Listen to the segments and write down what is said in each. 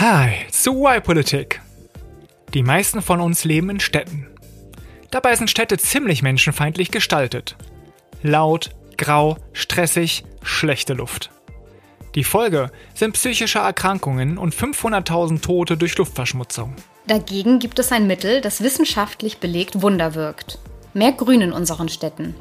Hi, zu Y-Politik. Die meisten von uns leben in Städten. Dabei sind Städte ziemlich menschenfeindlich gestaltet. Laut, grau, stressig, schlechte Luft. Die Folge sind psychische Erkrankungen und 500.000 Tote durch Luftverschmutzung. Dagegen gibt es ein Mittel, das wissenschaftlich belegt Wunder wirkt. Mehr Grün in unseren Städten.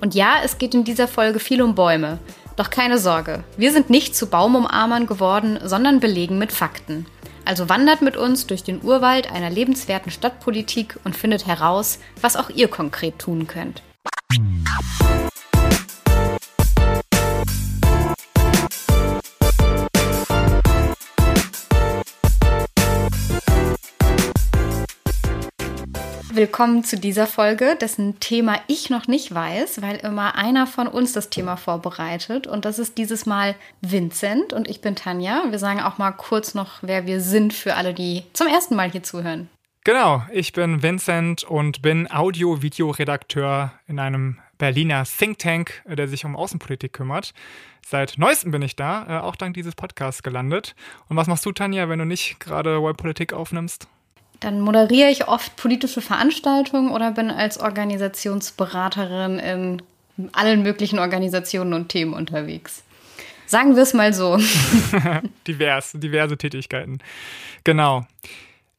Und ja, es geht in dieser Folge viel um Bäume. Doch keine Sorge, wir sind nicht zu Baumumarmern geworden, sondern belegen mit Fakten. Also wandert mit uns durch den Urwald einer lebenswerten Stadtpolitik und findet heraus, was auch ihr konkret tun könnt. Willkommen zu dieser Folge, dessen Thema ich noch nicht weiß, weil immer einer von uns das Thema vorbereitet. Und das ist dieses Mal Vincent und ich bin Tanja. Wir sagen auch mal kurz noch, wer wir sind für alle, die zum ersten Mal hier zuhören. Genau, ich bin Vincent und bin Audio-Video-Redakteur in einem Berliner Think Tank, der sich um Außenpolitik kümmert. Seit neuestem bin ich da, äh, auch dank dieses Podcasts gelandet. Und was machst du, Tanja, wenn du nicht gerade Politik aufnimmst? Dann moderiere ich oft politische Veranstaltungen oder bin als Organisationsberaterin in allen möglichen Organisationen und Themen unterwegs. Sagen wir es mal so. Divers, diverse Tätigkeiten. Genau.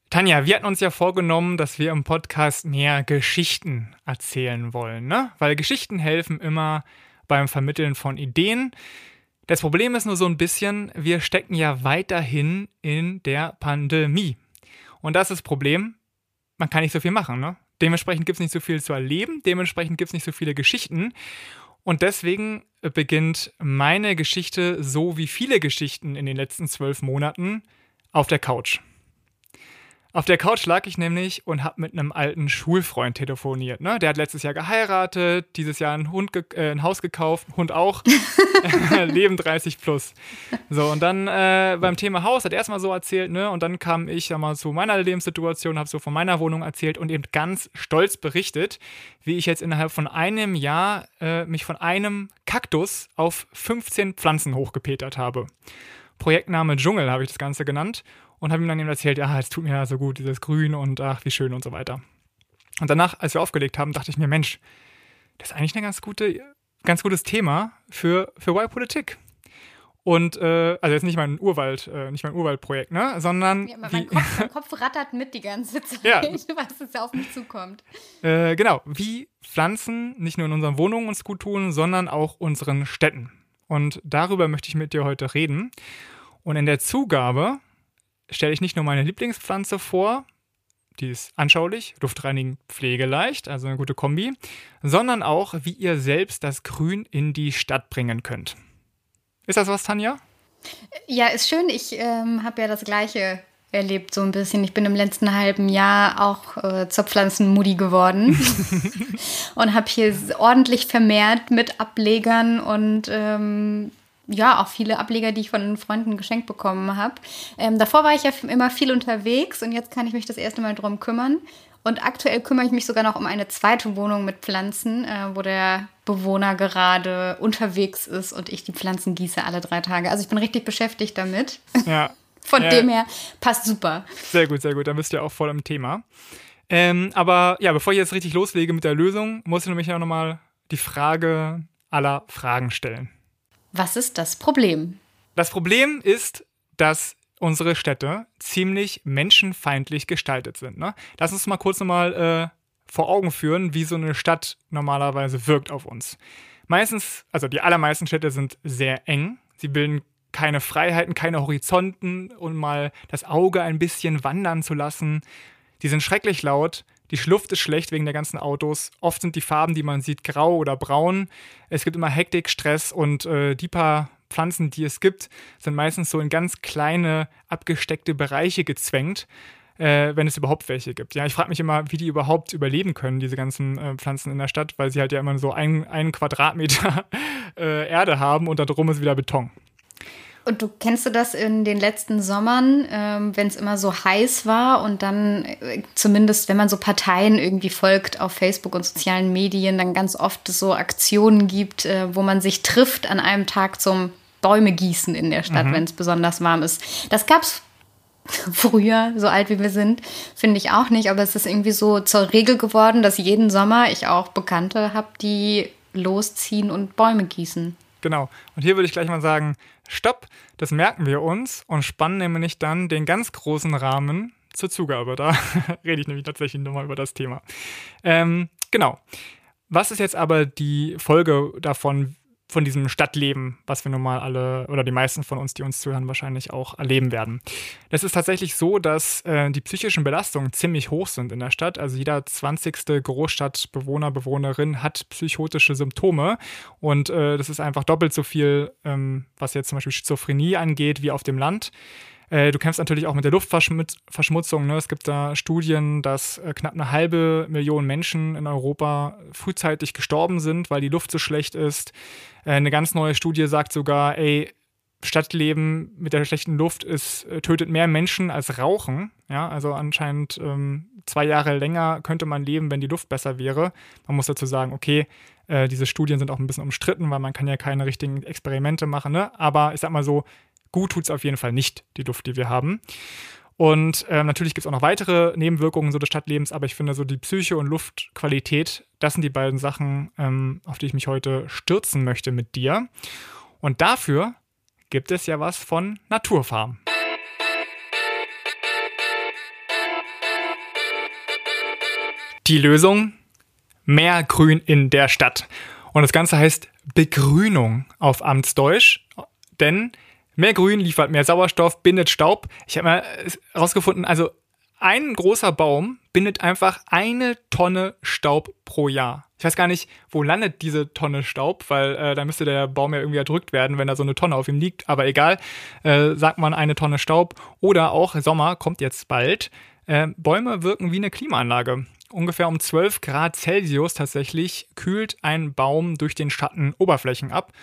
Tanja, wir hatten uns ja vorgenommen, dass wir im Podcast mehr Geschichten erzählen wollen, ne? Weil Geschichten helfen immer beim Vermitteln von Ideen. Das Problem ist nur so ein bisschen, wir stecken ja weiterhin in der Pandemie. Und das ist das Problem, man kann nicht so viel machen. Ne? Dementsprechend gibt es nicht so viel zu erleben, dementsprechend gibt es nicht so viele Geschichten. Und deswegen beginnt meine Geschichte, so wie viele Geschichten in den letzten zwölf Monaten, auf der Couch. Auf der Couch lag ich nämlich und habe mit einem alten Schulfreund telefoniert. Ne? Der hat letztes Jahr geheiratet, dieses Jahr ein, Hund äh, ein Haus gekauft, Hund auch. Leben 30 plus. So, und dann äh, beim Thema Haus hat er erstmal so erzählt, ne? Und dann kam ich ja mal zu meiner Lebenssituation, habe so von meiner Wohnung erzählt und eben ganz stolz berichtet, wie ich jetzt innerhalb von einem Jahr äh, mich von einem Kaktus auf 15 Pflanzen hochgepetert habe. Projektname Dschungel habe ich das Ganze genannt und habe ihm dann eben erzählt, ja, es tut mir ja so gut, dieses Grün und ach, wie schön und so weiter. Und danach, als wir aufgelegt haben, dachte ich mir, Mensch, das ist eigentlich ein ganz, gute, ganz gutes Thema für, für Wild Politik. Und äh, also jetzt nicht mein Urwald, äh, nicht mein Urwaldprojekt, ne? Sondern. Ja, mein, Kopf, mein, Kopf, rattert mit die ganze Zeit, ja. was jetzt auf mich zukommt. Äh, genau, wie Pflanzen nicht nur in unseren Wohnungen uns gut tun, sondern auch unseren Städten. Und darüber möchte ich mit dir heute reden. Und in der Zugabe stelle ich nicht nur meine Lieblingspflanze vor, die ist anschaulich, luftreinigend, pflegeleicht, also eine gute Kombi, sondern auch, wie ihr selbst das Grün in die Stadt bringen könnt. Ist das was, Tanja? Ja, ist schön. Ich ähm, habe ja das Gleiche erlebt, so ein bisschen. Ich bin im letzten halben Jahr auch äh, zur Pflanzenmudi geworden und habe hier ordentlich vermehrt mit Ablegern und ähm, ja, auch viele Ableger, die ich von Freunden geschenkt bekommen habe. Ähm, davor war ich ja immer viel unterwegs und jetzt kann ich mich das erste Mal drum kümmern. Und aktuell kümmere ich mich sogar noch um eine zweite Wohnung mit Pflanzen, äh, wo der Bewohner gerade unterwegs ist und ich die Pflanzen gieße alle drei Tage. Also ich bin richtig beschäftigt damit. Ja. Von ja. dem her passt super. Sehr gut, sehr gut. Dann bist du ja auch voll im Thema. Ähm, aber ja, bevor ich jetzt richtig loslege mit der Lösung, muss ich nämlich ja nochmal die Frage aller Fragen stellen. Was ist das Problem? Das Problem ist, dass unsere Städte ziemlich menschenfeindlich gestaltet sind. Ne? Lass uns mal kurz nochmal äh, vor Augen führen, wie so eine Stadt normalerweise wirkt auf uns. Meistens, also die allermeisten Städte sind sehr eng. Sie bilden keine Freiheiten, keine Horizonten, um mal das Auge ein bisschen wandern zu lassen. Die sind schrecklich laut. Die Schluft ist schlecht wegen der ganzen Autos. Oft sind die Farben, die man sieht, grau oder braun. Es gibt immer Hektik, Stress und äh, die paar Pflanzen, die es gibt, sind meistens so in ganz kleine, abgesteckte Bereiche gezwängt. Äh, wenn es überhaupt welche gibt. Ja, ich frage mich immer, wie die überhaupt überleben können, diese ganzen äh, Pflanzen in der Stadt, weil sie halt ja immer so ein, einen Quadratmeter äh, Erde haben und da drum ist wieder Beton. Und du kennst du das in den letzten Sommern, ähm, wenn es immer so heiß war und dann äh, zumindest, wenn man so Parteien irgendwie folgt auf Facebook und sozialen Medien, dann ganz oft so Aktionen gibt, äh, wo man sich trifft an einem Tag zum Bäume gießen in der Stadt, mhm. wenn es besonders warm ist. Das gab es früher, so alt wie wir sind, finde ich auch nicht. Aber es ist irgendwie so zur Regel geworden, dass jeden Sommer ich auch Bekannte habe, die losziehen und Bäume gießen. Genau. Und hier würde ich gleich mal sagen, stopp, das merken wir uns und spannen nämlich dann den ganz großen Rahmen zur Zugabe. Da rede ich nämlich tatsächlich nochmal über das Thema. Ähm, genau. Was ist jetzt aber die Folge davon, von diesem Stadtleben, was wir nun mal alle oder die meisten von uns, die uns zuhören, wahrscheinlich auch erleben werden. Es ist tatsächlich so, dass äh, die psychischen Belastungen ziemlich hoch sind in der Stadt. Also jeder 20. Großstadtbewohner, Bewohnerin hat psychotische Symptome und äh, das ist einfach doppelt so viel, ähm, was jetzt zum Beispiel Schizophrenie angeht, wie auf dem Land. Äh, du kämpfst natürlich auch mit der Luftverschmutzung. Ne? Es gibt da Studien, dass äh, knapp eine halbe Million Menschen in Europa frühzeitig gestorben sind, weil die Luft so schlecht ist. Äh, eine ganz neue Studie sagt sogar, ey, Stadtleben mit der schlechten Luft ist, tötet mehr Menschen als Rauchen. Ja, also anscheinend ähm, zwei Jahre länger könnte man leben, wenn die Luft besser wäre. Man muss dazu sagen, okay, äh, diese Studien sind auch ein bisschen umstritten, weil man kann ja keine richtigen Experimente machen. Ne? Aber ich sag mal so, Gut tut es auf jeden Fall nicht, die Luft, die wir haben. Und äh, natürlich gibt es auch noch weitere Nebenwirkungen so des Stadtlebens, aber ich finde so die Psyche und Luftqualität, das sind die beiden Sachen, ähm, auf die ich mich heute stürzen möchte mit dir. Und dafür gibt es ja was von Naturfarm. Die Lösung? Mehr Grün in der Stadt. Und das Ganze heißt Begrünung auf Amtsdeutsch, denn Mehr Grün liefert mehr Sauerstoff, bindet Staub. Ich habe mal herausgefunden, also ein großer Baum bindet einfach eine Tonne Staub pro Jahr. Ich weiß gar nicht, wo landet diese Tonne Staub, weil äh, da müsste der Baum ja irgendwie erdrückt werden, wenn da so eine Tonne auf ihm liegt. Aber egal, äh, sagt man eine Tonne Staub. Oder auch Sommer kommt jetzt bald. Äh, Bäume wirken wie eine Klimaanlage. Ungefähr um 12 Grad Celsius tatsächlich kühlt ein Baum durch den Schatten Oberflächen ab.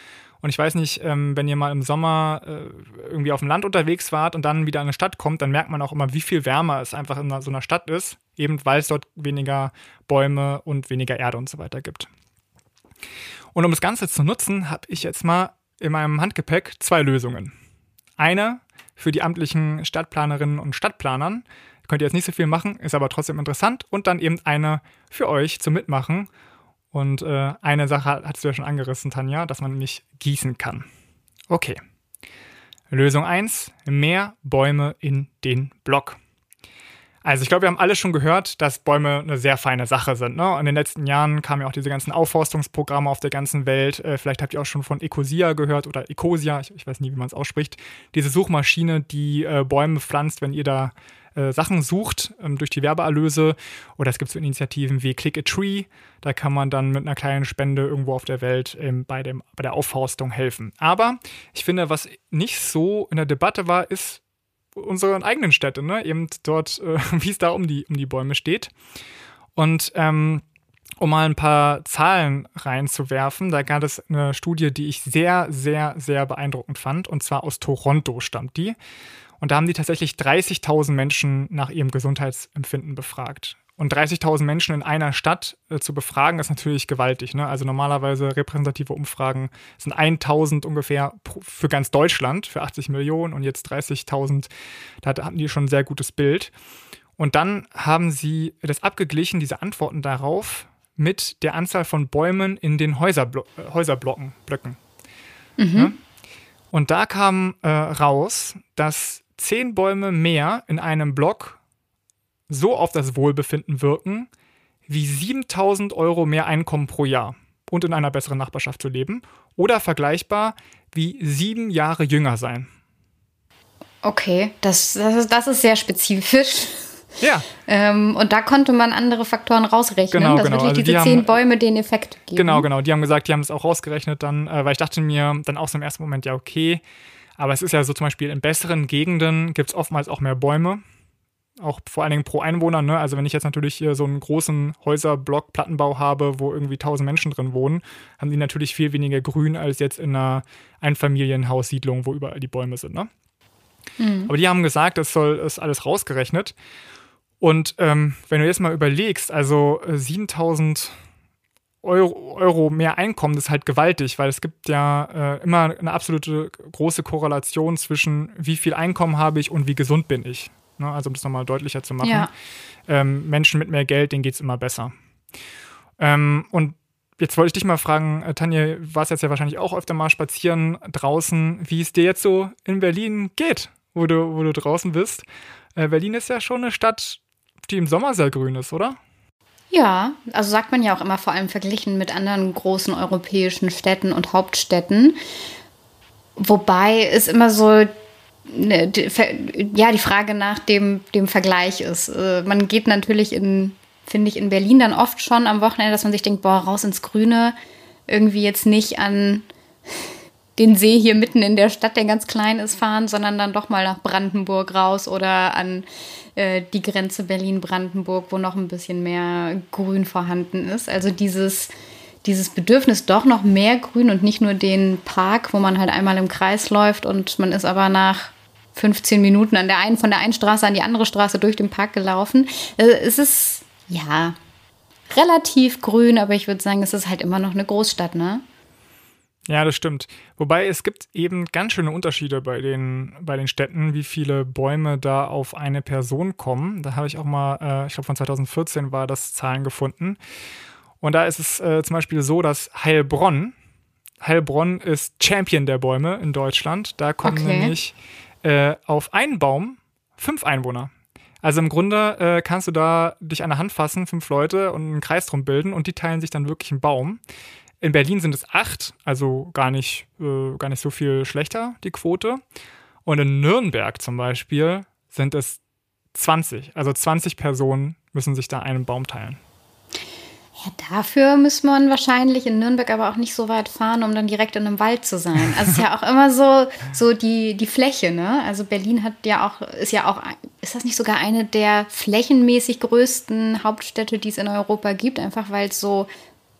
Und ich weiß nicht, ähm, wenn ihr mal im Sommer äh, irgendwie auf dem Land unterwegs wart und dann wieder in eine Stadt kommt, dann merkt man auch immer, wie viel wärmer es einfach in so einer Stadt ist, eben weil es dort weniger Bäume und weniger Erde und so weiter gibt. Und um das Ganze zu nutzen, habe ich jetzt mal in meinem Handgepäck zwei Lösungen. Eine für die amtlichen Stadtplanerinnen und Stadtplanern. Könnt ihr jetzt nicht so viel machen, ist aber trotzdem interessant. Und dann eben eine für euch zum Mitmachen. Und äh, eine Sache hast du ja schon angerissen, Tanja, dass man nämlich gießen kann. Okay. Lösung 1, mehr Bäume in den Block. Also ich glaube, wir haben alle schon gehört, dass Bäume eine sehr feine Sache sind. Ne? In den letzten Jahren kamen ja auch diese ganzen Aufforstungsprogramme auf der ganzen Welt. Äh, vielleicht habt ihr auch schon von Ecosia gehört oder Ecosia, ich, ich weiß nie, wie man es ausspricht. Diese Suchmaschine, die äh, Bäume pflanzt, wenn ihr da äh, Sachen sucht ähm, durch die Werbeerlöse. Oder es gibt so Initiativen wie Click a Tree. Da kann man dann mit einer kleinen Spende irgendwo auf der Welt ähm, bei, dem, bei der Aufforstung helfen. Aber ich finde, was nicht so in der Debatte war, ist unsere eigenen Städte, ne? Eben dort, äh, wie es da um die, um die Bäume steht. Und ähm, um mal ein paar Zahlen reinzuwerfen, da gab es eine Studie, die ich sehr, sehr, sehr beeindruckend fand. Und zwar aus Toronto stammt die. Und da haben die tatsächlich 30.000 Menschen nach ihrem Gesundheitsempfinden befragt. Und 30.000 Menschen in einer Stadt äh, zu befragen, ist natürlich gewaltig. Ne? Also normalerweise repräsentative Umfragen sind 1.000 ungefähr für ganz Deutschland, für 80 Millionen und jetzt 30.000. Da hatten die schon ein sehr gutes Bild. Und dann haben sie das abgeglichen, diese Antworten darauf, mit der Anzahl von Bäumen in den Häuserblo äh, Häuserblocken, Blöcken. Mhm. Ja? Und da kam äh, raus, dass zehn Bäume mehr in einem Block so auf das Wohlbefinden wirken, wie 7000 Euro mehr Einkommen pro Jahr und in einer besseren Nachbarschaft zu leben oder vergleichbar wie sieben Jahre jünger sein. Okay, das, das, ist, das ist sehr spezifisch. Ja. Ähm, und da konnte man andere Faktoren rausrechnen, genau, dass genau. wirklich also diese die zehn haben, Bäume den Effekt geben. Genau, genau. Die haben gesagt, die haben es auch rausgerechnet dann, äh, weil ich dachte mir dann auch so im ersten Moment, ja, okay. Aber es ist ja so zum Beispiel in besseren Gegenden gibt es oftmals auch mehr Bäume. Auch vor allen Dingen pro Einwohner. Ne? Also wenn ich jetzt natürlich hier so einen großen Häuserblock, Plattenbau habe, wo irgendwie tausend Menschen drin wohnen, haben die natürlich viel weniger Grün als jetzt in einer Einfamilienhaussiedlung, wo überall die Bäume sind. Ne? Mhm. Aber die haben gesagt, das soll ist alles rausgerechnet. Und ähm, wenn du jetzt mal überlegst, also 7000 äh, Euro, Euro mehr Einkommen, das ist halt gewaltig, weil es gibt ja äh, immer eine absolute große Korrelation zwischen wie viel Einkommen habe ich und wie gesund bin ich. Ne? Also um das nochmal deutlicher zu machen. Ja. Ähm, Menschen mit mehr Geld, denen geht es immer besser. Ähm, und jetzt wollte ich dich mal fragen, äh, Tanja, warst jetzt ja wahrscheinlich auch öfter mal spazieren draußen, wie es dir jetzt so in Berlin geht, wo du, wo du draußen bist. Äh, Berlin ist ja schon eine Stadt, die im Sommer sehr grün ist, oder? Ja, also sagt man ja auch immer vor allem verglichen mit anderen großen europäischen Städten und Hauptstädten. Wobei es immer so ja, die Frage nach dem, dem Vergleich ist. Äh, man geht natürlich in, finde ich, in Berlin dann oft schon am Wochenende, dass man sich denkt, boah, raus ins Grüne, irgendwie jetzt nicht an den See hier mitten in der Stadt, der ganz klein ist, fahren, sondern dann doch mal nach Brandenburg raus oder an äh, die Grenze Berlin-Brandenburg, wo noch ein bisschen mehr Grün vorhanden ist. Also dieses, dieses Bedürfnis doch noch mehr Grün und nicht nur den Park, wo man halt einmal im Kreis läuft und man ist aber nach 15 Minuten an der einen, von der einen Straße an die andere Straße durch den Park gelaufen. Also es ist, ja, relativ grün, aber ich würde sagen, es ist halt immer noch eine Großstadt, ne? Ja, das stimmt. Wobei es gibt eben ganz schöne Unterschiede bei den, bei den Städten, wie viele Bäume da auf eine Person kommen. Da habe ich auch mal, äh, ich glaube von 2014 war das Zahlen gefunden. Und da ist es äh, zum Beispiel so, dass Heilbronn, Heilbronn ist Champion der Bäume in Deutschland. Da kommen okay. nämlich äh, auf einen Baum fünf Einwohner. Also im Grunde äh, kannst du da dich an der Hand fassen, fünf Leute und einen Kreis drum bilden und die teilen sich dann wirklich einen Baum. In Berlin sind es acht, also gar nicht, äh, gar nicht so viel schlechter, die Quote. Und in Nürnberg zum Beispiel sind es 20. Also 20 Personen müssen sich da einen Baum teilen. Ja, dafür muss man wahrscheinlich in Nürnberg aber auch nicht so weit fahren, um dann direkt in einem Wald zu sein. Also es ist ja auch immer so, so die, die Fläche, ne? Also Berlin hat ja auch, ist ja auch, ist das nicht sogar eine der flächenmäßig größten Hauptstädte, die es in Europa gibt, einfach weil es so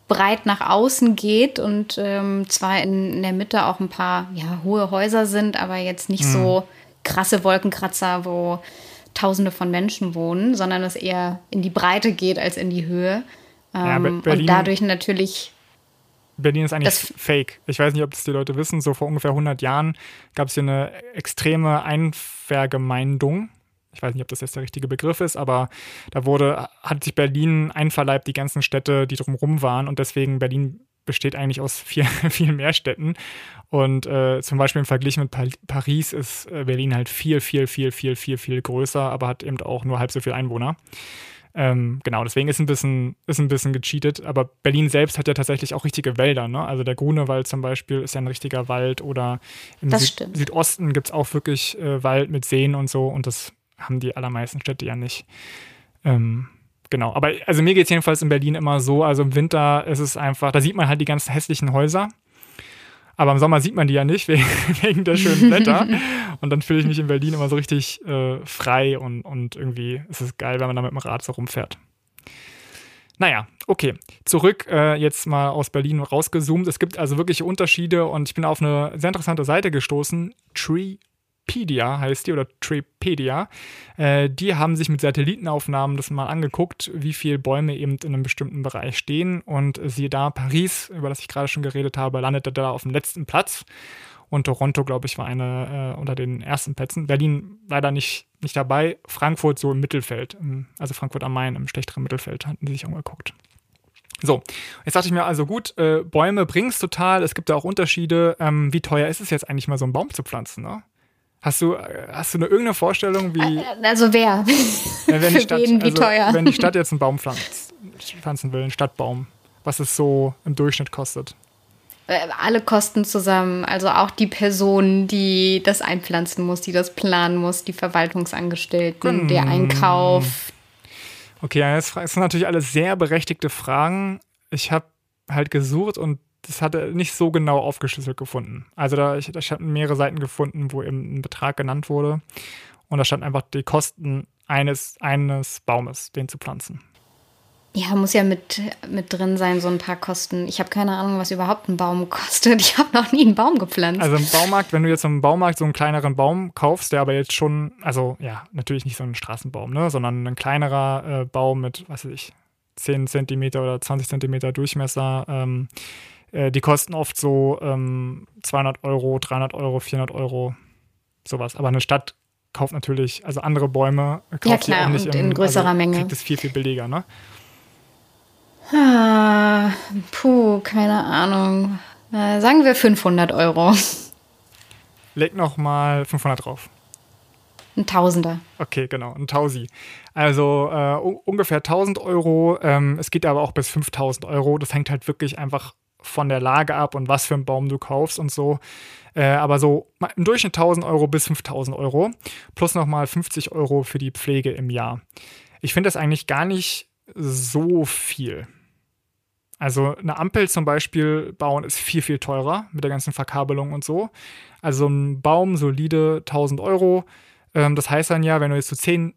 breit nach außen geht und ähm, zwar in, in, der Mitte auch ein paar ja, hohe Häuser sind, aber jetzt nicht mhm. so krasse Wolkenkratzer, wo Tausende von Menschen wohnen, sondern es eher in die Breite geht als in die Höhe. Ähm, ja, und dadurch natürlich. Berlin ist eigentlich fake. Ich weiß nicht, ob das die Leute wissen. So vor ungefähr 100 Jahren gab es hier eine extreme Einvergemeindung ich weiß nicht, ob das jetzt der richtige Begriff ist, aber da wurde, hat sich Berlin einverleibt, die ganzen Städte, die drumherum waren und deswegen Berlin besteht eigentlich aus vier, viel mehr Städten. Und äh, zum Beispiel im Vergleich mit pa Paris ist äh, Berlin halt viel, viel, viel, viel, viel, viel größer, aber hat eben auch nur halb so viele Einwohner. Ähm, genau, deswegen ist ein bisschen, ist ein bisschen gecheatet. Aber Berlin selbst hat ja tatsächlich auch richtige Wälder. Ne? Also der Grunewald zum Beispiel ist ja ein richtiger Wald. Oder im Süd Südosten gibt es auch wirklich äh, Wald mit Seen und so. Und das haben die allermeisten Städte ja nicht. Ähm, genau, aber also mir geht es jedenfalls in Berlin immer so, also im Winter ist es einfach, da sieht man halt die ganzen hässlichen Häuser. Aber im Sommer sieht man die ja nicht, wegen, wegen der schönen Blätter. und dann fühle ich mich in Berlin immer so richtig äh, frei und, und irgendwie ist es geil, wenn man da mit dem Rad so rumfährt. Naja, okay. Zurück äh, jetzt mal aus Berlin rausgezoomt. Es gibt also wirkliche Unterschiede und ich bin auf eine sehr interessante Seite gestoßen. Tree Treepedia heißt die oder Treepedia. Äh, die haben sich mit Satellitenaufnahmen das mal angeguckt, wie viele Bäume eben in einem bestimmten Bereich stehen. Und siehe da, Paris, über das ich gerade schon geredet habe, landete da auf dem letzten Platz. Und Toronto, glaube ich, war eine äh, unter den ersten Plätzen. Berlin leider nicht, nicht dabei. Frankfurt so im Mittelfeld, also Frankfurt am Main im schlechteren Mittelfeld, hatten sie sich angeguckt. So, jetzt dachte ich mir also gut, äh, Bäume bringst total, es gibt da auch Unterschiede. Ähm, wie teuer ist es jetzt eigentlich mal so einen Baum zu pflanzen? Ne? Hast du, hast du eine irgendeine Vorstellung, wie. Äh, also wer? wenn, die Stadt, wen, wie also, teuer? wenn die Stadt jetzt einen Baum pflanzen will, einen Stadtbaum, was es so im Durchschnitt kostet? Äh, alle Kosten zusammen, also auch die Person, die das einpflanzen muss, die das planen muss, die Verwaltungsangestellten, hm. der Einkauf. Okay, das sind natürlich alles sehr berechtigte Fragen. Ich habe halt gesucht und das hat er nicht so genau aufgeschlüsselt gefunden. Also da, ich, ich habe mehrere Seiten gefunden, wo eben ein Betrag genannt wurde. Und da stand einfach die Kosten eines, eines Baumes, den zu pflanzen. Ja, muss ja mit, mit drin sein, so ein paar Kosten. Ich habe keine Ahnung, was überhaupt ein Baum kostet. Ich habe noch nie einen Baum gepflanzt. Also im Baumarkt, wenn du jetzt im Baumarkt so einen kleineren Baum kaufst, der aber jetzt schon, also ja, natürlich nicht so ein Straßenbaum, ne, sondern ein kleinerer äh, Baum mit, was weiß ich, 10 cm oder 20 cm Durchmesser. Ähm, äh, die kosten oft so ähm, 200 Euro, 300 Euro, 400 Euro, sowas. Aber eine Stadt kauft natürlich, also andere Bäume kauft ja, klar, auch nicht und in also größerer also Menge. Kriegt es viel, viel billiger, ne? Ah, puh, keine Ahnung. Äh, sagen wir 500 Euro. Leg noch mal 500 drauf. Ein Tausender. Okay, genau, ein Tausi. Also äh, ungefähr 1000 Euro. Ähm, es geht aber auch bis 5000 Euro. Das hängt halt wirklich einfach von der Lage ab und was für einen Baum du kaufst und so. Äh, aber so im Durchschnitt 1000 Euro bis 5000 Euro. Plus nochmal 50 Euro für die Pflege im Jahr. Ich finde das eigentlich gar nicht so viel. Also eine Ampel zum Beispiel bauen ist viel, viel teurer mit der ganzen Verkabelung und so. Also ein Baum solide 1000 Euro. Ähm, das heißt dann ja, wenn du jetzt so 10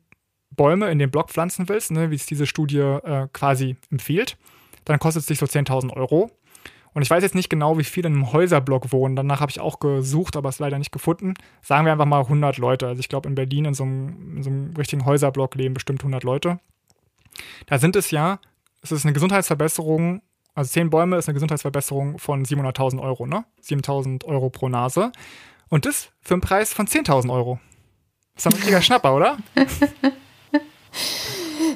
Bäume in den Block pflanzen willst, ne, wie es diese Studie äh, quasi empfiehlt, dann kostet es dich so 10.000 Euro. Und ich weiß jetzt nicht genau, wie viele in einem Häuserblock wohnen. Danach habe ich auch gesucht, aber es leider nicht gefunden. Sagen wir einfach mal 100 Leute. Also ich glaube, in Berlin in so, einem, in so einem richtigen Häuserblock leben bestimmt 100 Leute. Da sind es ja, es ist eine Gesundheitsverbesserung, also 10 Bäume ist eine Gesundheitsverbesserung von 700.000 Euro, ne? 7.000 Euro pro Nase. Und das für einen Preis von 10.000 Euro. Das ist ein richtiger Schnapper, oder?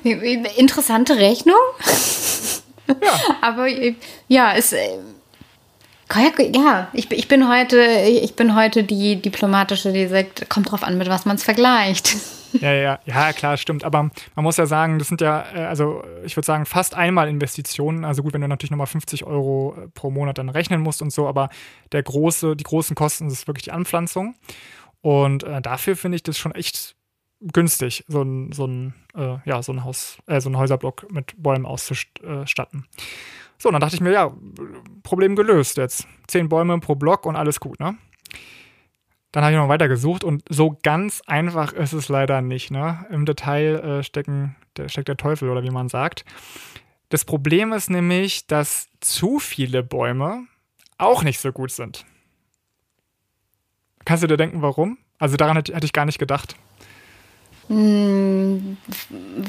Interessante Rechnung. Ja. Aber ja, es. Äh, ja, ich, ich, bin heute, ich bin heute die diplomatische, die sagt, kommt drauf an, mit was man es vergleicht. Ja, ja, ja, klar, stimmt. Aber man muss ja sagen, das sind ja, äh, also ich würde sagen, fast einmal Investitionen. Also gut, wenn du natürlich nochmal 50 Euro äh, pro Monat dann rechnen musst und so, aber der große, die großen Kosten ist wirklich die Anpflanzung. Und äh, dafür finde ich das schon echt günstig, so ein, so ein, äh, ja, so ein Haus, äh, so ein Häuserblock mit Bäumen auszustatten. So, und dann dachte ich mir, ja, Problem gelöst jetzt. Zehn Bäume pro Block und alles gut, ne? Dann habe ich noch weiter gesucht und so ganz einfach ist es leider nicht, ne? Im Detail äh, stecken, der, steckt der Teufel oder wie man sagt. Das Problem ist nämlich, dass zu viele Bäume auch nicht so gut sind. Kannst du dir denken, warum? Also daran hätte ich gar nicht gedacht.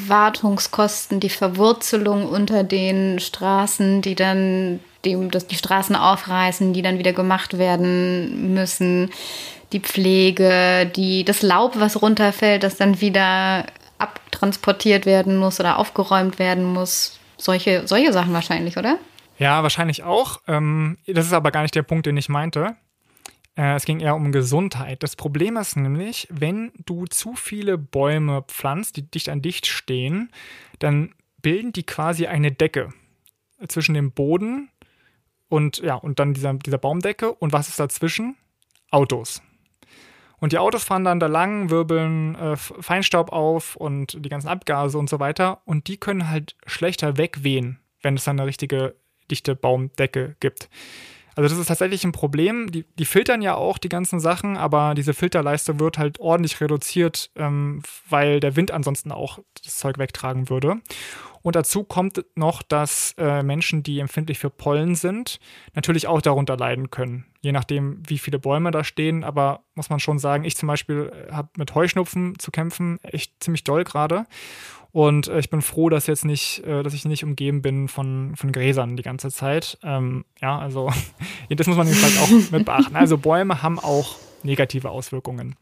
Wartungskosten, die Verwurzelung unter den Straßen, die dann die, dass die Straßen aufreißen, die dann wieder gemacht werden müssen, die Pflege, die, das Laub, was runterfällt, das dann wieder abtransportiert werden muss oder aufgeräumt werden muss. Solche, solche Sachen wahrscheinlich, oder? Ja, wahrscheinlich auch. Ähm, das ist aber gar nicht der Punkt, den ich meinte. Äh, es ging eher um Gesundheit. Das Problem ist nämlich, wenn du zu viele Bäume pflanzt, die dicht an dicht stehen, dann bilden die quasi eine Decke zwischen dem Boden und ja, und dann dieser, dieser Baumdecke. Und was ist dazwischen? Autos. Und die Autos fahren dann da lang, wirbeln äh, Feinstaub auf und die ganzen Abgase und so weiter. Und die können halt schlechter wegwehen, wenn es dann eine richtige dichte Baumdecke gibt. Also das ist tatsächlich ein Problem. Die, die filtern ja auch die ganzen Sachen, aber diese Filterleiste wird halt ordentlich reduziert, ähm, weil der Wind ansonsten auch das Zeug wegtragen würde. Und dazu kommt noch, dass äh, Menschen, die empfindlich für Pollen sind, natürlich auch darunter leiden können. Je nachdem, wie viele Bäume da stehen. Aber muss man schon sagen, ich zum Beispiel äh, habe mit Heuschnupfen zu kämpfen, echt ziemlich doll gerade. Und äh, ich bin froh, dass jetzt nicht, äh, dass ich nicht umgeben bin von, von Gräsern die ganze Zeit. Ähm, ja, also das muss man jedenfalls auch mit beachten. Also Bäume haben auch negative Auswirkungen.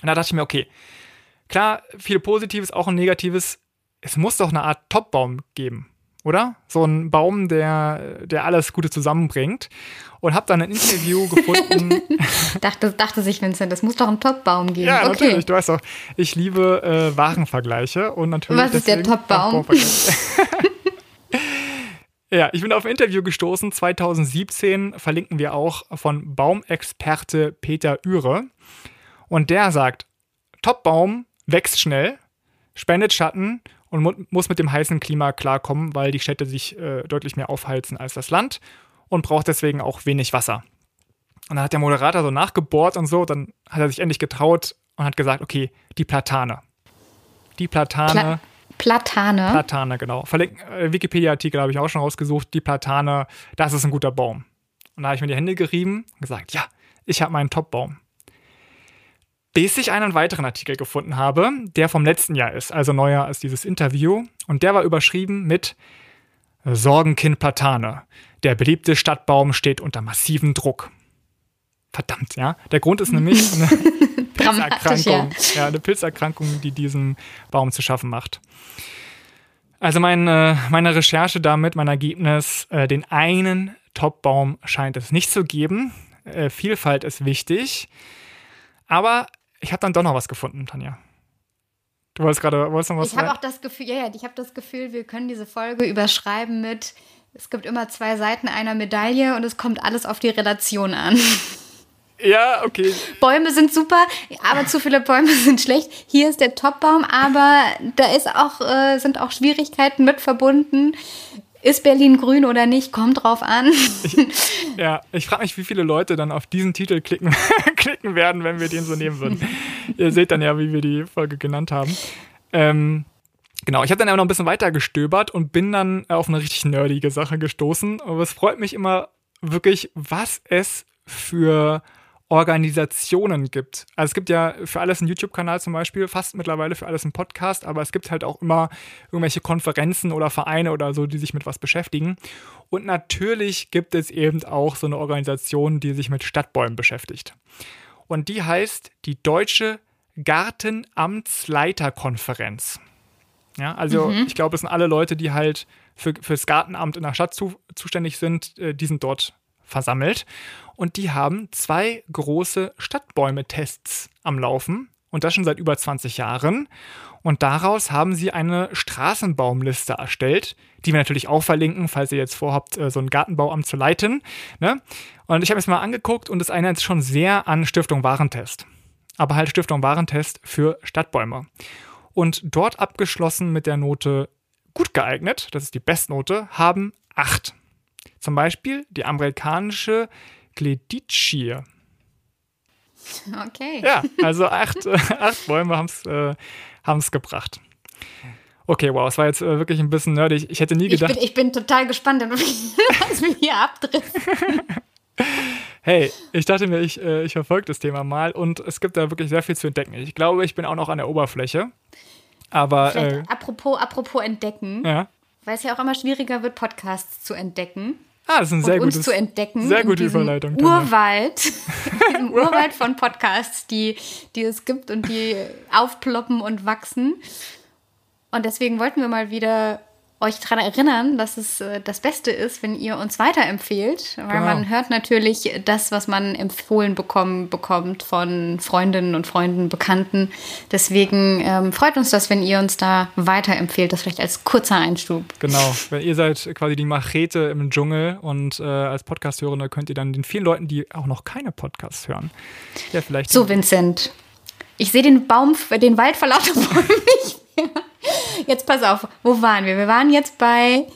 Und da dachte ich mir, okay, klar, viel Positives, auch ein Negatives. Es muss doch eine Art Topbaum geben oder? So ein Baum, der, der alles Gute zusammenbringt. Und habe dann ein Interview gefunden. dachte, dachte sich Vincent, das muss doch einen Top-Baum geben. Ja, okay. natürlich. Du weißt doch, ich liebe äh, Warenvergleiche und natürlich. Was ist der Top-Baum? ja, ich bin auf ein Interview gestoßen, 2017, verlinken wir auch, von Baumexperte Peter Üre. Und der sagt, Top-Baum wächst schnell, spendet Schatten und muss mit dem heißen Klima klarkommen, weil die Städte sich äh, deutlich mehr aufheizen als das Land und braucht deswegen auch wenig Wasser. Und dann hat der Moderator so nachgebohrt und so, dann hat er sich endlich getraut und hat gesagt, okay, die Platane. Die Platane. Pla Platane. Platane, genau. Verlink, äh, Wikipedia-Artikel habe ich auch schon rausgesucht. Die Platane, das ist ein guter Baum. Und da habe ich mir die Hände gerieben und gesagt, ja, ich habe meinen Top-Baum bis ich einen weiteren Artikel gefunden habe, der vom letzten Jahr ist, also neuer als dieses Interview. Und der war überschrieben mit Sorgenkind Platane. Der beliebte Stadtbaum steht unter massivem Druck. Verdammt, ja. Der Grund ist nämlich eine Pilzerkrankung. Ja. ja, eine Pilzerkrankung, die diesen Baum zu schaffen macht. Also meine, meine Recherche damit, mein Ergebnis, äh, den einen Top-Baum scheint es nicht zu geben. Äh, Vielfalt ist wichtig. Aber ich habe dann doch noch was gefunden, Tanja. Du wolltest gerade, wolltest noch was Ich habe auch das Gefühl, ja, ja, ich habe das Gefühl, wir können diese Folge überschreiben mit, es gibt immer zwei Seiten einer Medaille und es kommt alles auf die Relation an. Ja, okay. Bäume sind super, aber zu viele Bäume sind schlecht. Hier ist der Topbaum, aber da ist auch, äh, sind auch Schwierigkeiten mit verbunden. Ist Berlin grün oder nicht? Kommt drauf an. Ich, ja, ich frage mich, wie viele Leute dann auf diesen Titel klicken, klicken werden, wenn wir den so nehmen würden. Ihr seht dann ja, wie wir die Folge genannt haben. Ähm, genau, ich habe dann aber noch ein bisschen weiter gestöbert und bin dann auf eine richtig nerdige Sache gestoßen. Aber es freut mich immer wirklich, was es für Organisationen gibt. Also es gibt ja für alles einen YouTube-Kanal zum Beispiel, fast mittlerweile für alles einen Podcast, aber es gibt halt auch immer irgendwelche Konferenzen oder Vereine oder so, die sich mit was beschäftigen. Und natürlich gibt es eben auch so eine Organisation, die sich mit Stadtbäumen beschäftigt. Und die heißt die Deutsche Gartenamtsleiterkonferenz. Ja, also mhm. ich glaube, es sind alle Leute, die halt für, fürs Gartenamt in der Stadt zu, zuständig sind, äh, die sind dort versammelt. Und die haben zwei große Stadtbäume-Tests am Laufen. Und das schon seit über 20 Jahren. Und daraus haben sie eine Straßenbaumliste erstellt, die wir natürlich auch verlinken, falls ihr jetzt vorhabt, äh, so ein Gartenbauamt zu leiten. Ne? Und ich habe es mal angeguckt und das erinnert schon sehr an Stiftung Warentest. Aber halt Stiftung Warentest für Stadtbäume. Und dort abgeschlossen mit der Note gut geeignet, das ist die Bestnote, haben acht. Zum Beispiel die amerikanische Gledicie. Okay. Ja, also acht, acht Bäume haben es äh, gebracht. Okay, wow, es war jetzt äh, wirklich ein bisschen nerdig. Ich hätte nie gedacht. Ich bin, ich bin total gespannt, was wir hier abdriften. hey, ich dachte mir, ich, äh, ich verfolge das Thema mal und es gibt da wirklich sehr viel zu entdecken. Ich glaube, ich bin auch noch an der Oberfläche. Aber. Äh, apropos, apropos entdecken. Ja. Weil es ja auch immer schwieriger wird, Podcasts zu entdecken. Ah, das ist ein sehr gutes, uns zu entdecken. Sehr gute Überleitung. Urwald, im Urwald von Podcasts, die, die es gibt und die aufploppen und wachsen. Und deswegen wollten wir mal wieder euch daran erinnern, dass es äh, das Beste ist, wenn ihr uns weiterempfehlt, weil genau. man hört natürlich das, was man empfohlen bekommen, bekommt von Freundinnen und Freunden, Bekannten. Deswegen ähm, freut uns das, wenn ihr uns da weiterempfehlt, das vielleicht als kurzer Einstub. Genau, weil ihr seid quasi die Machete im Dschungel und äh, als Podcast-Hörende könnt ihr dann den vielen Leuten, die auch noch keine Podcasts hören, ja vielleicht. So, Vincent, ich sehe den Baum, den Wald vor lauter Bäumen nicht mehr. Jetzt pass auf, wo waren wir? Wir waren jetzt bei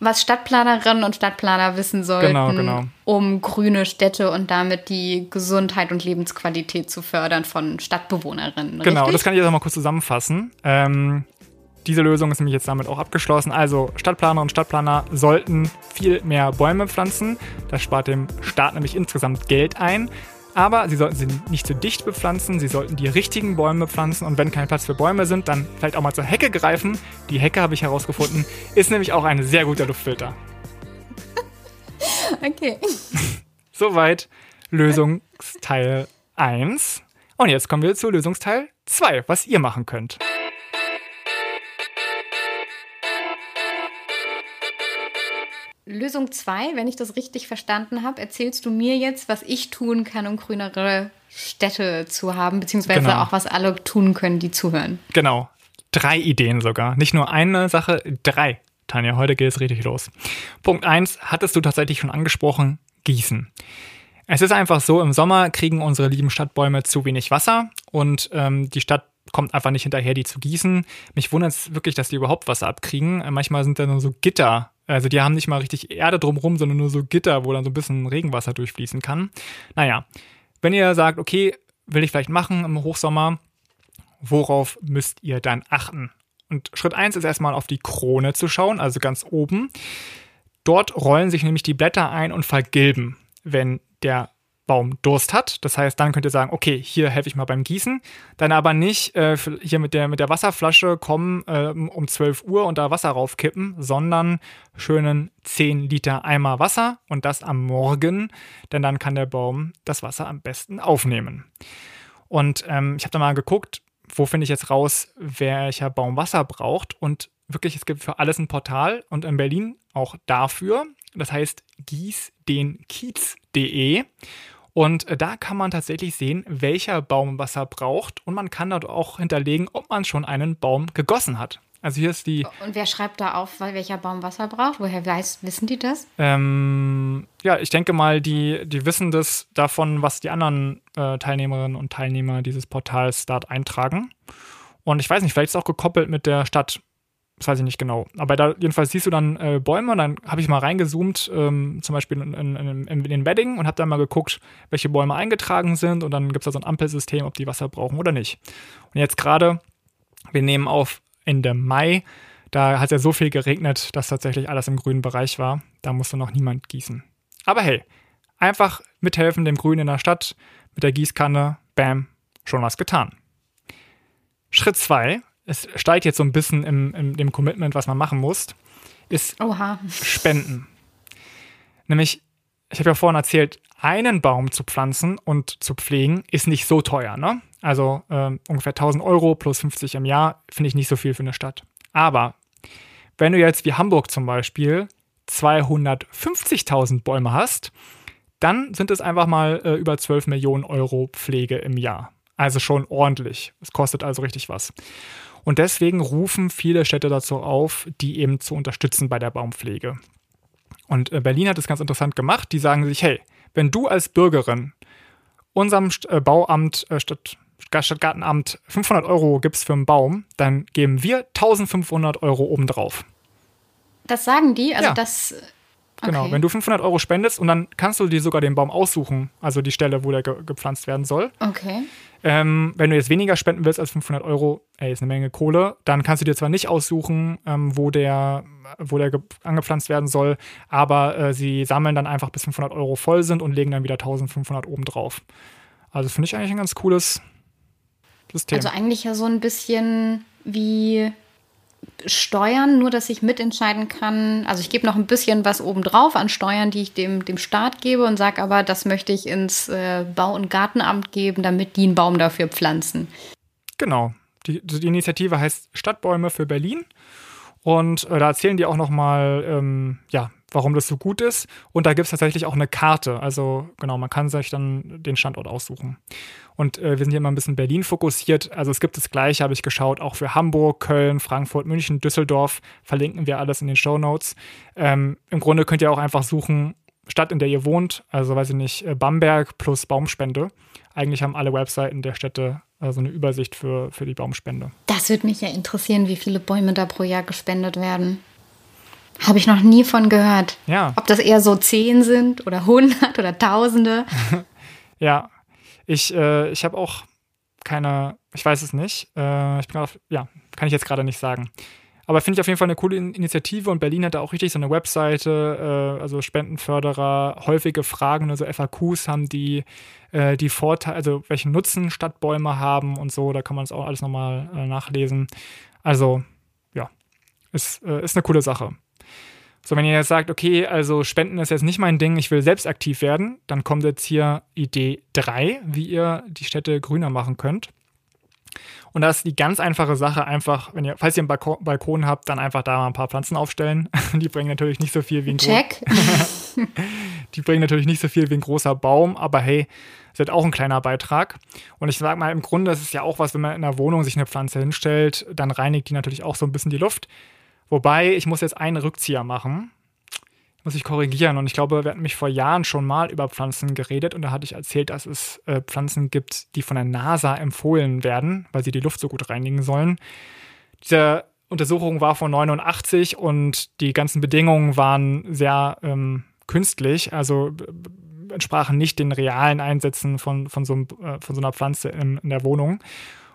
was Stadtplanerinnen und Stadtplaner wissen sollten, genau, genau. um grüne Städte und damit die Gesundheit und Lebensqualität zu fördern von Stadtbewohnerinnen. Genau, richtig? das kann ich jetzt auch mal kurz zusammenfassen. Ähm, diese Lösung ist nämlich jetzt damit auch abgeschlossen. Also Stadtplaner und Stadtplaner sollten viel mehr Bäume pflanzen. Das spart dem Staat nämlich insgesamt Geld ein. Aber sie sollten sie nicht zu dicht bepflanzen, sie sollten die richtigen Bäume pflanzen und wenn kein Platz für Bäume sind, dann vielleicht auch mal zur Hecke greifen. Die Hecke, habe ich herausgefunden, ist nämlich auch ein sehr guter Luftfilter. Okay. Soweit Lösungsteil 1. Und jetzt kommen wir zu Lösungsteil 2, was ihr machen könnt. Lösung 2, wenn ich das richtig verstanden habe, erzählst du mir jetzt, was ich tun kann, um grünere Städte zu haben, beziehungsweise genau. auch was alle tun können, die zuhören. Genau. Drei Ideen sogar. Nicht nur eine Sache, drei. Tanja, heute geht es richtig los. Punkt 1 hattest du tatsächlich schon angesprochen, Gießen. Es ist einfach so, im Sommer kriegen unsere lieben Stadtbäume zu wenig Wasser und ähm, die Stadt kommt einfach nicht hinterher, die zu gießen. Mich wundert es wirklich, dass die überhaupt Wasser abkriegen. Manchmal sind da nur so Gitter also die haben nicht mal richtig Erde drumherum, sondern nur so Gitter, wo dann so ein bisschen Regenwasser durchfließen kann. Naja, wenn ihr sagt, okay, will ich vielleicht machen im Hochsommer, worauf müsst ihr dann achten? Und Schritt 1 ist erstmal auf die Krone zu schauen, also ganz oben. Dort rollen sich nämlich die Blätter ein und vergilben, wenn der Baum Durst hat. Das heißt, dann könnt ihr sagen, okay, hier helfe ich mal beim Gießen. Dann aber nicht äh, hier mit der, mit der Wasserflasche kommen äh, um 12 Uhr und da Wasser raufkippen, sondern schönen 10 Liter Eimer Wasser und das am Morgen, denn dann kann der Baum das Wasser am besten aufnehmen. Und ähm, ich habe da mal geguckt, wo finde ich jetzt raus, welcher Baum Wasser braucht und wirklich, es gibt für alles ein Portal und in Berlin auch dafür. Das heißt gießdenkiez.de. Und äh, da kann man tatsächlich sehen, welcher Baum Wasser braucht. Und man kann dort auch hinterlegen, ob man schon einen Baum gegossen hat. Also hier ist die. Und wer schreibt da auf, welcher Baum Wasser braucht? Woher weiß, wissen die das? Ähm, ja, ich denke mal, die, die wissen das davon, was die anderen äh, Teilnehmerinnen und Teilnehmer dieses Portals dort eintragen. Und ich weiß nicht, vielleicht ist es auch gekoppelt mit der Stadt. Das weiß ich nicht genau. Aber da jedenfalls siehst du dann äh, Bäume und dann habe ich mal reingezoomt, ähm, zum Beispiel in, in, in, in den Wedding und habe dann mal geguckt, welche Bäume eingetragen sind und dann gibt es da so ein Ampelsystem, ob die Wasser brauchen oder nicht. Und jetzt gerade, wir nehmen auf Ende Mai, da hat es ja so viel geregnet, dass tatsächlich alles im grünen Bereich war. Da musste noch niemand gießen. Aber hey, einfach mithelfen dem Grün in der Stadt mit der Gießkanne, bam, schon was getan. Schritt 2 es steigt jetzt so ein bisschen im, im dem Commitment, was man machen muss, ist Oha. Spenden. Nämlich, ich habe ja vorhin erzählt, einen Baum zu pflanzen und zu pflegen ist nicht so teuer. Ne? Also äh, ungefähr 1000 Euro plus 50 im Jahr finde ich nicht so viel für eine Stadt. Aber wenn du jetzt wie Hamburg zum Beispiel 250.000 Bäume hast, dann sind es einfach mal äh, über 12 Millionen Euro Pflege im Jahr. Also schon ordentlich. Es kostet also richtig was. Und deswegen rufen viele Städte dazu auf, die eben zu unterstützen bei der Baumpflege. Und äh, Berlin hat es ganz interessant gemacht. Die sagen sich, hey, wenn du als Bürgerin unserem äh, Bauamt, äh, Stadt, Stadtgartenamt 500 Euro gibst für einen Baum, dann geben wir 1500 Euro obendrauf. Das sagen die? Also ja. das Genau, okay. wenn du 500 Euro spendest und dann kannst du dir sogar den Baum aussuchen, also die Stelle, wo der ge gepflanzt werden soll. Okay. Ähm, wenn du jetzt weniger spenden willst als 500 Euro, ey, ist eine Menge Kohle, dann kannst du dir zwar nicht aussuchen, ähm, wo der, wo der angepflanzt werden soll, aber äh, sie sammeln dann einfach bis 500 Euro voll sind und legen dann wieder 1500 oben drauf. Also finde ich eigentlich ein ganz cooles System. Also eigentlich ja so ein bisschen wie Steuern, nur dass ich mitentscheiden kann. Also ich gebe noch ein bisschen was obendrauf an Steuern, die ich dem, dem Staat gebe und sage aber, das möchte ich ins äh, Bau- und Gartenamt geben, damit die einen Baum dafür pflanzen. Genau. Die, die Initiative heißt Stadtbäume für Berlin. Und äh, da erzählen die auch nochmal, ähm, ja, warum das so gut ist. Und da gibt es tatsächlich auch eine Karte. Also genau, man kann sich dann den Standort aussuchen. Und äh, wir sind hier immer ein bisschen Berlin fokussiert. Also es gibt das gleiche, habe ich geschaut, auch für Hamburg, Köln, Frankfurt, München, Düsseldorf. Verlinken wir alles in den Show Notes. Ähm, Im Grunde könnt ihr auch einfach suchen, Stadt, in der ihr wohnt. Also weiß ich nicht, äh, Bamberg plus Baumspende. Eigentlich haben alle Webseiten der Städte also eine Übersicht für, für die Baumspende. Das würde mich ja interessieren, wie viele Bäume da pro Jahr gespendet werden. Habe ich noch nie von gehört. Ja. Ob das eher so zehn sind oder hundert oder Tausende. ja, ich, äh, ich habe auch keine, ich weiß es nicht. Äh, ich bin auf, ja, kann ich jetzt gerade nicht sagen. Aber finde ich auf jeden Fall eine coole Initiative und Berlin hat da auch richtig so eine Webseite, äh, also Spendenförderer, häufige Fragen, also FAQs haben die, äh, die Vorteile, also welchen Nutzen Stadtbäume haben und so, da kann man das auch alles nochmal äh, nachlesen. Also, ja, ist, äh, ist eine coole Sache. So, wenn ihr jetzt sagt, okay, also Spenden ist jetzt nicht mein Ding, ich will selbst aktiv werden, dann kommt jetzt hier Idee 3, wie ihr die Städte grüner machen könnt. Und das ist die ganz einfache Sache, einfach, wenn ihr, falls ihr einen Balkon, Balkon habt, dann einfach da mal ein paar Pflanzen aufstellen. Die bringen natürlich nicht so viel wie ein Check. Die bringen natürlich nicht so viel wie ein großer Baum, aber hey, ist halt auch ein kleiner Beitrag. Und ich sag mal, im Grunde ist es ja auch was, wenn man in einer Wohnung sich eine Pflanze hinstellt, dann reinigt die natürlich auch so ein bisschen die Luft. Wobei, ich muss jetzt einen Rückzieher machen. Muss ich korrigieren. Und ich glaube, wir hatten mich vor Jahren schon mal über Pflanzen geredet und da hatte ich erzählt, dass es äh, Pflanzen gibt, die von der NASA empfohlen werden, weil sie die Luft so gut reinigen sollen. Diese Untersuchung war von 89 und die ganzen Bedingungen waren sehr ähm, künstlich, also entsprachen nicht den realen Einsätzen von, von, so, äh, von so einer Pflanze in, in der Wohnung.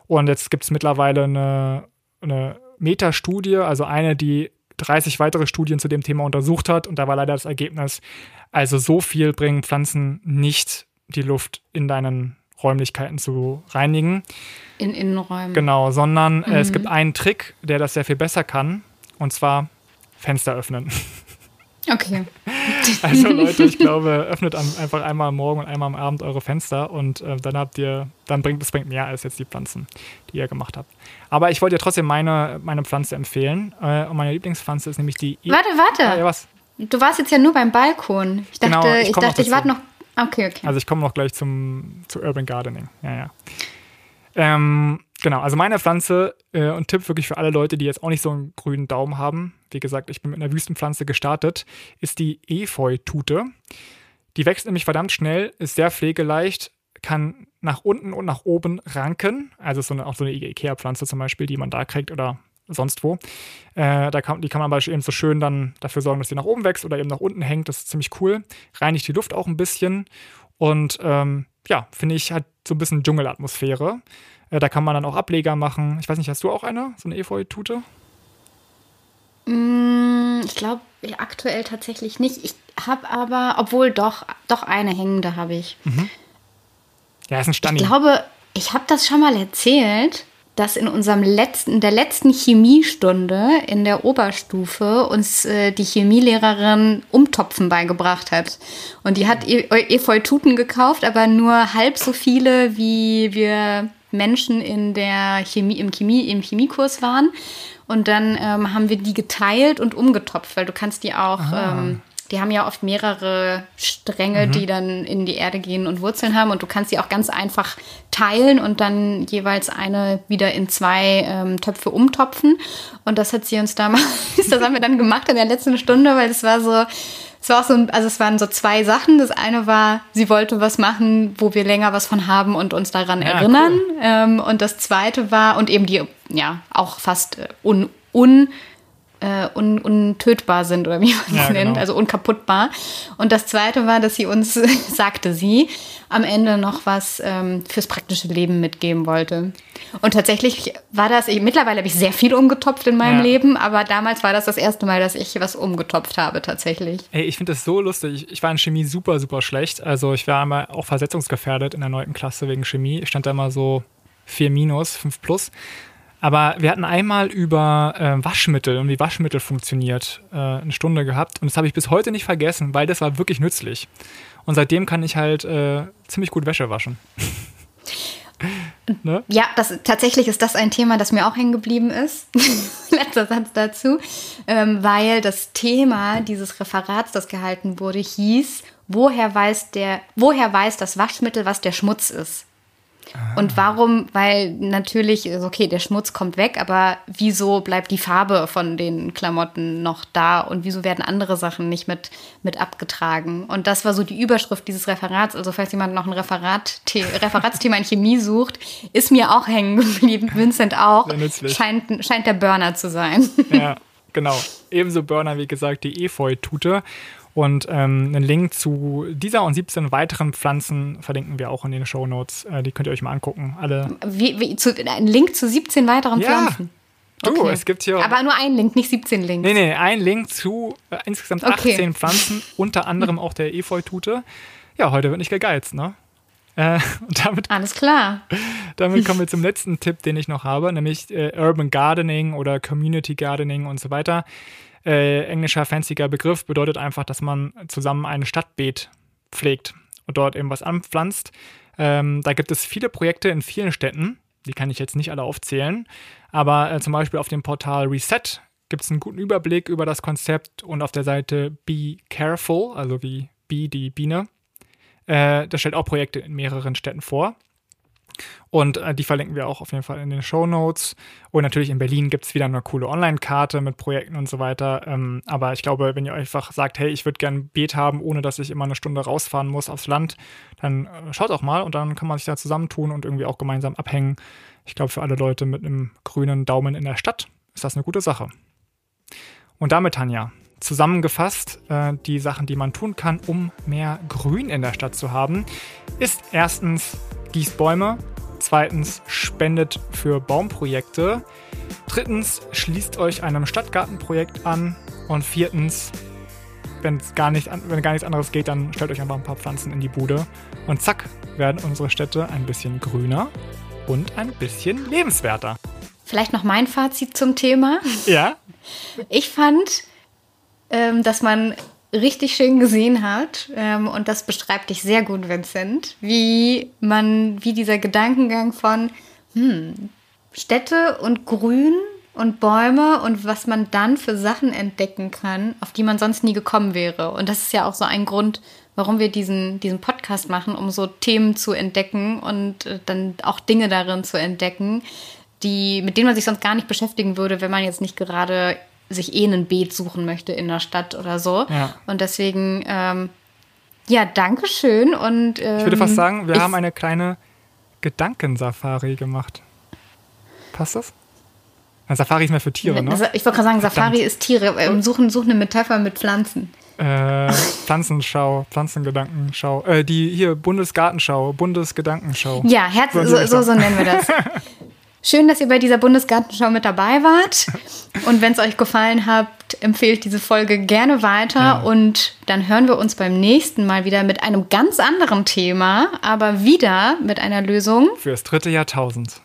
Und jetzt gibt es mittlerweile eine, eine Metastudie, also eine, die 30 weitere Studien zu dem Thema untersucht hat. Und da war leider das Ergebnis, also so viel bringen Pflanzen nicht die Luft in deinen Räumlichkeiten zu reinigen. In Innenräumen. Genau, sondern äh, es gibt einen Trick, der das sehr viel besser kann, und zwar Fenster öffnen. Okay. Also Leute, ich glaube, öffnet einfach einmal am Morgen und einmal am Abend eure Fenster und äh, dann habt ihr, dann bringt es bringt mehr als jetzt die Pflanzen, die ihr gemacht habt. Aber ich wollte dir trotzdem meine, meine Pflanze empfehlen. Äh, und meine Lieblingspflanze ist nämlich die. E Warte, warte. Ah, ja, was? Du warst jetzt ja nur beim Balkon. Ich dachte, Genau, ich ich, dachte, ich warte noch. Okay, okay. Also ich komme noch gleich zum zu Urban Gardening. Ja, ja. Ähm, genau, also meine Pflanze äh, und Tipp wirklich für alle Leute, die jetzt auch nicht so einen grünen Daumen haben. Wie gesagt, ich bin mit einer Wüstenpflanze gestartet, ist die Efeu-Tute. Die wächst nämlich verdammt schnell, ist sehr pflegeleicht, kann nach unten und nach oben ranken. Also so eine, auch so eine Ikea-Pflanze zum Beispiel, die man da kriegt oder sonst wo. Äh, da kann, die kann man aber eben so schön dann dafür sorgen, dass die nach oben wächst oder eben nach unten hängt. Das ist ziemlich cool. Reinigt die Luft auch ein bisschen. Und ähm, ja, finde ich, hat so ein bisschen Dschungelatmosphäre. Da kann man dann auch Ableger machen. Ich weiß nicht, hast du auch eine? So eine Efeu-Tute? Mm, Ich glaube aktuell tatsächlich nicht. Ich habe aber, obwohl doch, doch eine hängende habe ich. Ja, ist ein Stani. Ich glaube, ich habe das schon mal erzählt, dass in unserem letzten, der letzten Chemiestunde in der Oberstufe uns äh, die Chemielehrerin Umtopfen beigebracht hat. Und die hat e Efeututen gekauft, aber nur halb so viele, wie wir Menschen in der Chemie, im, Chemie, im Chemiekurs waren. Und dann ähm, haben wir die geteilt und umgetopft, weil du kannst die auch, ähm, die haben ja oft mehrere Stränge, die dann in die Erde gehen und Wurzeln haben. Und du kannst die auch ganz einfach teilen und dann jeweils eine wieder in zwei ähm, Töpfe umtopfen. Und das hat sie uns damals, das haben wir dann gemacht in der letzten Stunde, weil es war so, es war auch so, ein- also es waren so zwei Sachen. Das eine war, sie wollte was machen, wo wir länger was von haben und uns daran Ja, erinnern. cool. Ähm, und das zweite war, und eben die, ja, auch fast äh, un, un, äh, un, untötbar sind oder wie man es Ja, nennt, genau. also unkaputtbar. Und das zweite war, dass sie uns, sagte sie, am Ende noch was ähm, fürs praktische Leben mitgeben wollte. Und tatsächlich war das, ich, mittlerweile habe ich sehr viel umgetopft in meinem Ja. Leben, aber damals war das das erste Mal, dass ich was umgetopft habe tatsächlich. Ey, ich finde das so lustig. Ich, ich war in Chemie super, super schlecht. Also ich war einmal auch versetzungsgefährdet in der neunten Klasse wegen Chemie. Ich stand da immer so 4 minus, 5 plus. Aber wir hatten einmal über äh, Waschmittel und wie Waschmittel funktioniert äh, eine Stunde gehabt. Und das habe ich bis heute nicht vergessen, weil das war wirklich nützlich. Und seitdem kann ich halt äh, ziemlich gut Wäsche waschen. ne? Ja, das, tatsächlich ist das ein Thema, das mir auch hängen geblieben ist. Letzter Satz dazu. Ähm, weil das Thema dieses Referats, das gehalten wurde, hieß, woher weiß, der, woher weiß das Waschmittel, was der Schmutz ist? Und warum? Weil natürlich, okay, der Schmutz kommt weg, aber wieso bleibt die Farbe von den Klamotten noch da und wieso werden andere Sachen nicht mit, mit abgetragen? Und das war so die Überschrift dieses Referats. Also, falls jemand noch ein Referat, The Referatsthema in Chemie sucht, ist mir auch hängen geblieben. Vincent auch. Scheint, scheint der Burner zu sein. Ja, genau. Ebenso Burner, wie gesagt, die Efeu-Tute. Und ähm, einen Link zu dieser und 17 weiteren Pflanzen verlinken wir auch in den Show Notes. Äh, die könnt ihr euch mal angucken. Alle. Wie, wie, zu, ein Link zu 17 weiteren Ja. Pflanzen. Du, es gibt hier. Aber nur ein Link, nicht 17 Links. nee, nee, ein Link zu äh, insgesamt Okay. 18 Pflanzen, unter anderem auch der Efeu-Tute. Ja, heute wird nicht gegeizt, ne? Äh, damit Alles klar. Damit kommen wir zum letzten Tipp, den ich noch habe, nämlich äh, Urban Gardening oder Community Gardening und so weiter. Äh, englischer fancier Begriff bedeutet einfach, dass man zusammen ein Stadtbeet pflegt und dort eben was anpflanzt. Ähm, da gibt es viele Projekte in vielen Städten, die kann ich jetzt nicht alle aufzählen, aber äh, zum Beispiel auf dem Portal Reset gibt es einen guten Überblick über das Konzept und auf der Seite Be Careful, also wie Bee die Biene, äh, das stellt auch Projekte in mehreren Städten vor. Und äh, die verlinken wir auch auf jeden Fall in den Show Notes. Und natürlich in Berlin gibt es wieder eine coole Online-Karte mit Projekten und so weiter. Ähm, aber ich glaube, wenn ihr einfach sagt, hey, ich würde gerne ein Beet haben, ohne dass ich immer eine Stunde rausfahren muss aufs Land, dann äh, schaut auch mal und dann kann man sich da zusammentun und irgendwie auch gemeinsam abhängen. Ich glaube, für alle Leute mit einem grünen Daumen in der Stadt ist das eine gute Sache. Und damit, Tanja, zusammengefasst, äh, die Sachen, die man tun kann, um mehr Grün in der Stadt zu haben, ist erstens gießt Bäume, zweitens spendet für Baumprojekte, drittens schließt euch einem Stadtgartenprojekt an und viertens wenn's gar nicht, wenn gar nichts anderes geht, dann stellt euch einfach ein paar Pflanzen in die Bude und zack, werden unsere Städte ein bisschen grüner und ein bisschen lebenswerter. Vielleicht noch mein Fazit zum Thema. Ja? Ich fand, ähm, dass man richtig schön gesehen hat, ähm, und das beschreibt dich sehr gut, Vincent, wie man, wie dieser Gedankengang von hm, Städte und Grün und Bäume und was man dann für Sachen entdecken kann, auf die man sonst nie gekommen wäre. Und das ist ja auch so ein Grund, warum wir diesen, diesen Podcast machen, um so Themen zu entdecken und äh, dann auch Dinge darin zu entdecken, die, mit denen man sich sonst gar nicht beschäftigen würde, wenn man jetzt nicht gerade sich eh ein Beet suchen möchte in der Stadt oder so. Ja. Und deswegen, ähm, ja, danke schön. Und, ähm, Ich würde fast sagen, wir haben eine kleine Gedankensafari gemacht. Passt das? Ein Safari ist mehr für Tiere, ne? Ich wollte gerade sagen, Safari Verdammt. ist Tiere. Ähm, suchen, suchen eine Metapher mit Pflanzen. Äh, Pflanzenschau, Pflanzengedankenschau. Äh, die hier Bundesgartenschau, Bundesgedankenschau. Ja, Herz, So so, so nennen wir das. Schön, dass ihr bei dieser Bundesgartenschau mit dabei wart. Und wenn es euch gefallen hat, empfehlt diese Folge gerne weiter. Ja. Und dann hören wir uns beim nächsten Mal wieder mit einem ganz anderen Thema, aber wieder mit einer Lösung. Fürs dritte Jahrtausend.